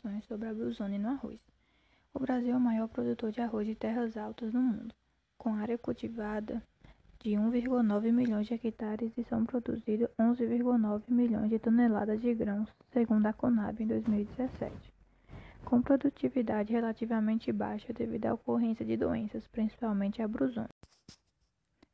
informações sobre a brusone no arroz. O Brasil é o maior produtor de arroz de terras altas no mundo, com área cultivada de 1,9 milhões de hectares e são produzidos 11,9 milhões de toneladas de grãos, segundo a Conab em 2017. Com produtividade relativamente baixa devido à ocorrência de doenças, principalmente a brusone.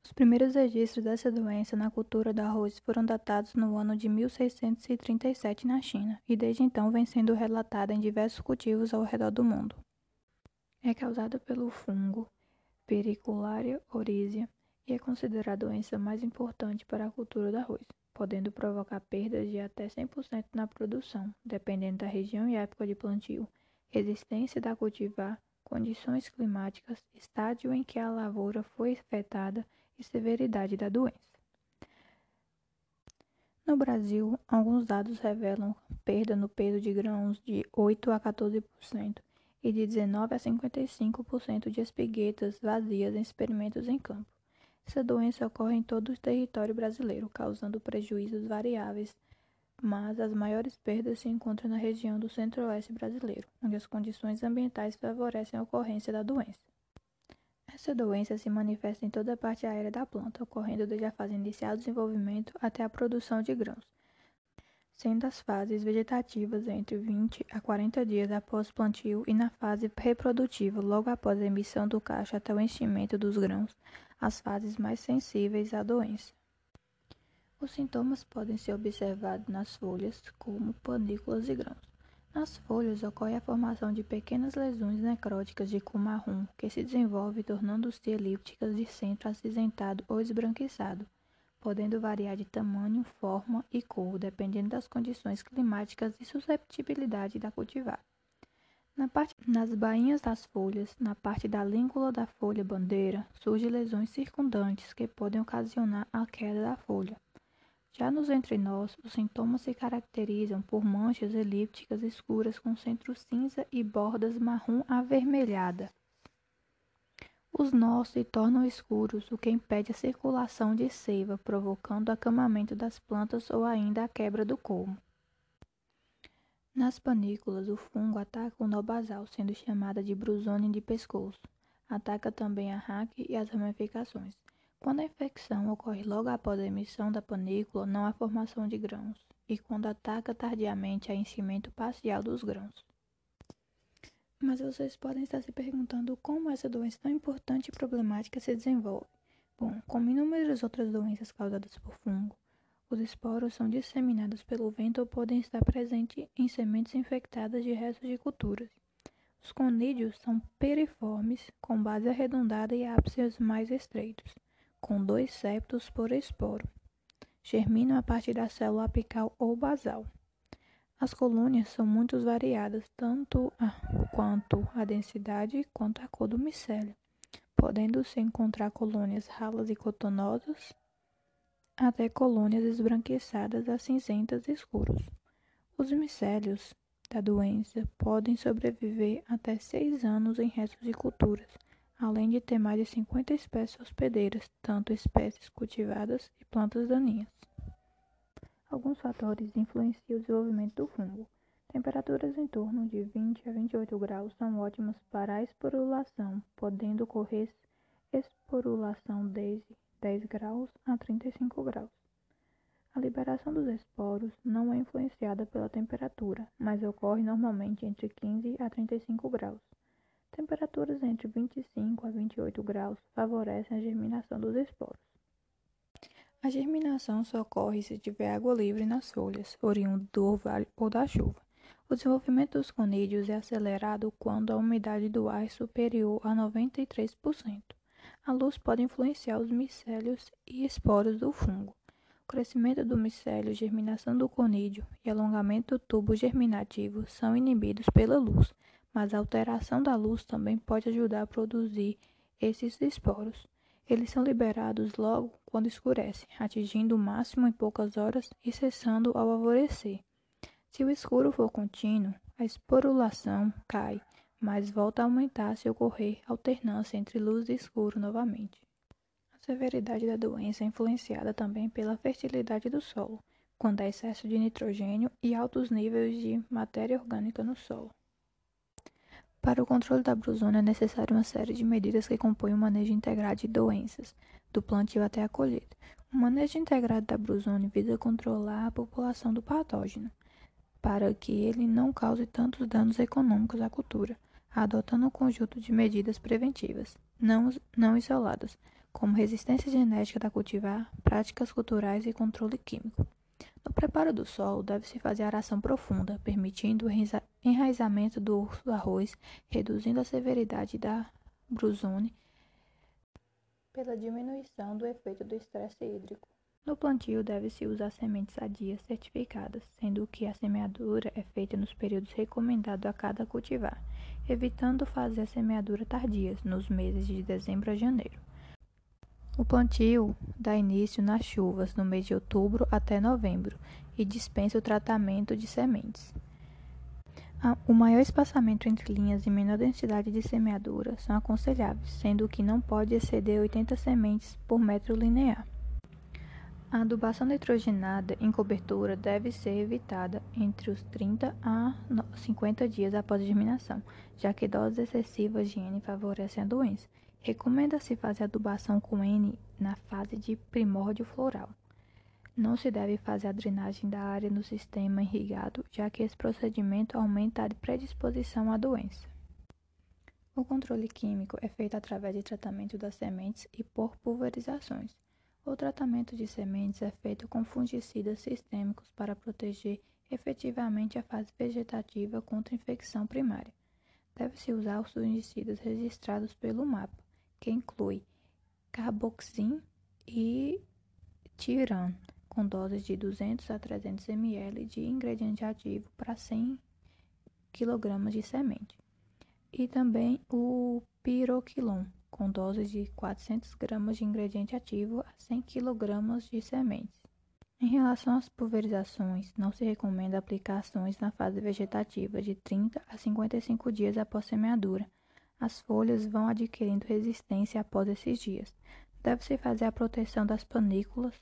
Os primeiros registros dessa doença na cultura do arroz foram datados no ano de 1637 na China e desde então vem sendo relatada em diversos cultivos ao redor do mundo. É causada pelo fungo Pericularia oryzia e é considerada a doença mais importante para a cultura do arroz, podendo provocar perdas de até 100% na produção, dependendo da região e época de plantio, resistência da cultivar, condições climáticas, estádio em que a lavoura foi afetada e severidade da doença. No Brasil, alguns dados revelam perda no peso de grãos de 8 a 14% e de 19 a 55% de espiguetas vazias em experimentos em campo. Essa doença ocorre em todo o território brasileiro, causando prejuízos variáveis, mas as maiores perdas se encontram na região do centro-oeste brasileiro, onde as condições ambientais favorecem a ocorrência da doença. Essa doença se manifesta em toda a parte aérea da planta, ocorrendo desde a fase inicial do desenvolvimento até a produção de grãos, sendo as fases vegetativas entre 20 a 40 dias após o plantio e na fase reprodutiva, logo após a emissão do cacho até o enchimento dos grãos, as fases mais sensíveis à doença. Os sintomas podem ser observados nas folhas, como panículas e grãos. Nas folhas ocorre a formação de pequenas lesões necróticas de cor marrom que se desenvolvem tornando-se elípticas de centro acinzentado ou esbranquiçado, podendo variar de tamanho, forma e cor dependendo das condições climáticas e susceptibilidade da cultivar. Na parte, nas bainhas das folhas, na parte da língula da folha bandeira, surgem lesões circundantes que podem ocasionar a queda da folha. Já nos entrenós, os sintomas se caracterizam por manchas elípticas escuras com centro cinza e bordas marrom avermelhada. Os nós se tornam escuros, o que impede a circulação de seiva, provocando acamamento das plantas ou ainda a quebra do colmo. Nas panículas, o fungo ataca o nó basal, sendo chamada de brusone de pescoço. Ataca também a raque e as ramificações. Quando a infecção ocorre logo após a emissão da panícula, não há formação de grãos, e quando ataca tardiamente, há enchimento parcial dos grãos. Mas vocês podem estar se perguntando como essa doença tão importante e problemática se desenvolve. Bom, como inúmeras outras doenças causadas por fungo, os esporos são disseminados pelo vento ou podem estar presentes em sementes infectadas de restos de culturas. Os conídeos são periformes, com base arredondada e ápices mais estreitos com dois septos por esporo. Germinam a partir da célula apical ou basal. As colônias são muito variadas, tanto a, quanto a densidade quanto a cor do micélio, podendo-se encontrar colônias ralas e cotonosas, até colônias esbranquiçadas a cinzentas escuros. Os micélios da doença podem sobreviver até seis anos em restos de culturas, além de ter mais de 50 espécies hospedeiras, tanto espécies cultivadas e plantas daninhas. Alguns fatores influenciam o desenvolvimento do fungo. Temperaturas em torno de 20 a 28 graus são ótimas para a esporulação, podendo ocorrer esporulação desde 10 graus a 35 graus. A liberação dos esporos não é influenciada pela temperatura, mas ocorre normalmente entre 15 a 35 graus. Temperaturas entre 25 a 28 graus favorecem a germinação dos esporos. A germinação só ocorre se tiver água livre nas folhas, oriundo do orvalho ou da chuva. O desenvolvimento dos conídeos é acelerado quando a umidade do ar é superior a 93%. A luz pode influenciar os micélios e esporos do fungo. O crescimento do micélio, germinação do conídeo e alongamento do tubo germinativo são inibidos pela luz, mas a alteração da luz também pode ajudar a produzir esses esporos. Eles são liberados logo quando escurece, atingindo o máximo em poucas horas e cessando ao alvorecer. Se o escuro for contínuo, a esporulação cai, mas volta a aumentar se ocorrer alternância entre luz e escuro novamente. A severidade da doença é influenciada também pela fertilidade do solo. quando há excesso de nitrogênio e altos níveis de matéria orgânica no solo. Para o controle da brusônia é necessário uma série de medidas que compõem o manejo integrado de doenças, do plantio até a colheita. O manejo integrado da brusônia visa controlar a população do patógeno, para que ele não cause tantos danos econômicos à cultura, adotando um conjunto de medidas preventivas, não, não isoladas, como resistência genética da cultivar, práticas culturais e controle químico. No preparo do solo, deve-se fazer aração profunda, permitindo enraizamento do arroz, reduzindo a severidade da brusone pela diminuição do efeito do estresse hídrico. No plantio, deve-se usar sementes sadias certificadas, sendo que a semeadura é feita nos períodos recomendados a cada cultivar, evitando fazer a semeadura tardia, nos meses de dezembro a janeiro. O plantio dá início nas chuvas no mês de outubro até novembro e dispensa o tratamento de sementes. O maior espaçamento entre linhas e menor densidade de semeadura são aconselháveis, sendo que não pode exceder 80 sementes por metro linear. A adubação nitrogenada em cobertura deve ser evitada entre os 30 a 50 dias após a germinação, já que doses excessivas de N favorecem a doença. Recomenda-se fazer adubação com N na fase de primórdio floral. Não se deve fazer a drenagem da área no sistema irrigado, já que esse procedimento aumenta a predisposição à doença. O controle químico é feito através de tratamento das sementes e por pulverizações. O tratamento de sementes é feito com fungicidas sistêmicos para proteger efetivamente a fase vegetativa contra infecção primária. Deve-se usar os fungicidas registrados pelo MAPA que inclui carboxin e tiran, com doses de 200 a 300 ml de ingrediente ativo para 100 kg de semente. E também o piroquilon, com doses de 400 gramas de ingrediente ativo a 100 kg de sementes. Em relação às pulverizações, não se recomenda aplicações na fase vegetativa de 30 a 55 dias após semeadura, as folhas vão adquirindo resistência após esses dias. Deve-se fazer a proteção das panículas,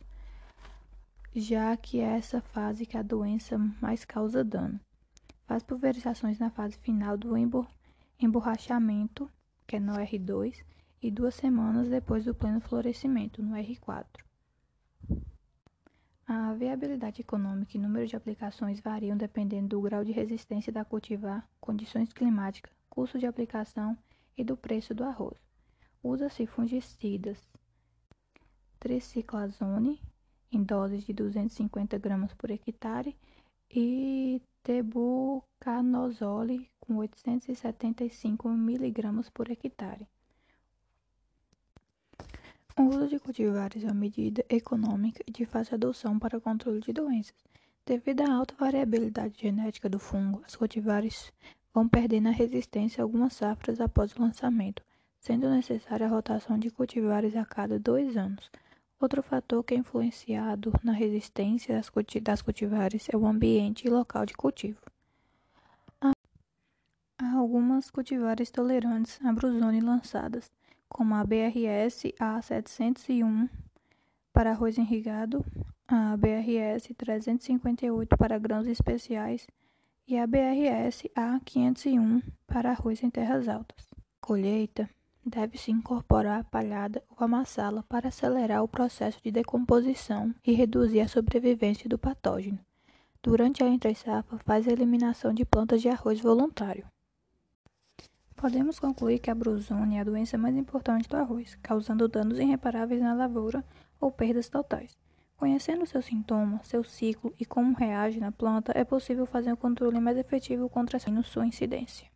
já que é essa fase que a doença mais causa dano. Faz pulverizações na fase final do emborrachamento, que é no R2, e duas semanas depois do pleno florescimento, no R4. A viabilidade econômica e número de aplicações variam dependendo do grau de resistência da cultivar, condições climáticas, custo de aplicação e do preço do arroz. Usa-se fungicidas triciclazone em doses de 250 gramas por hectare e tebuconazole com 875 miligramas por hectare. O uso de cultivares é uma medida econômica de fácil adoção para o controle de doenças. Devido à alta variabilidade genética do fungo, as cultivares vão perdendo a resistência algumas safras após o lançamento, sendo necessária a rotação de cultivares a cada dois anos. Outro fator que é influenciado na resistência das cultivares é o ambiente e local de cultivo. Há algumas cultivares tolerantes à brusone lançadas, como a BRS A701 para arroz irrigado, a BRS 358 para grãos especiais e a BRS A501 para arroz em terras altas. Colheita deve-se incorporar a palhada ou amassá-la para acelerar o processo de decomposição e reduzir a sobrevivência do patógeno. Durante a entre-safra, faz a eliminação de plantas de arroz voluntário. Podemos concluir que a brusone é a doença mais importante do arroz, causando danos irreparáveis na lavoura ou perdas totais. Conhecendo seus sintomas, seu ciclo e como reage na planta, é possível fazer um controle mais efetivo contra sua incidência.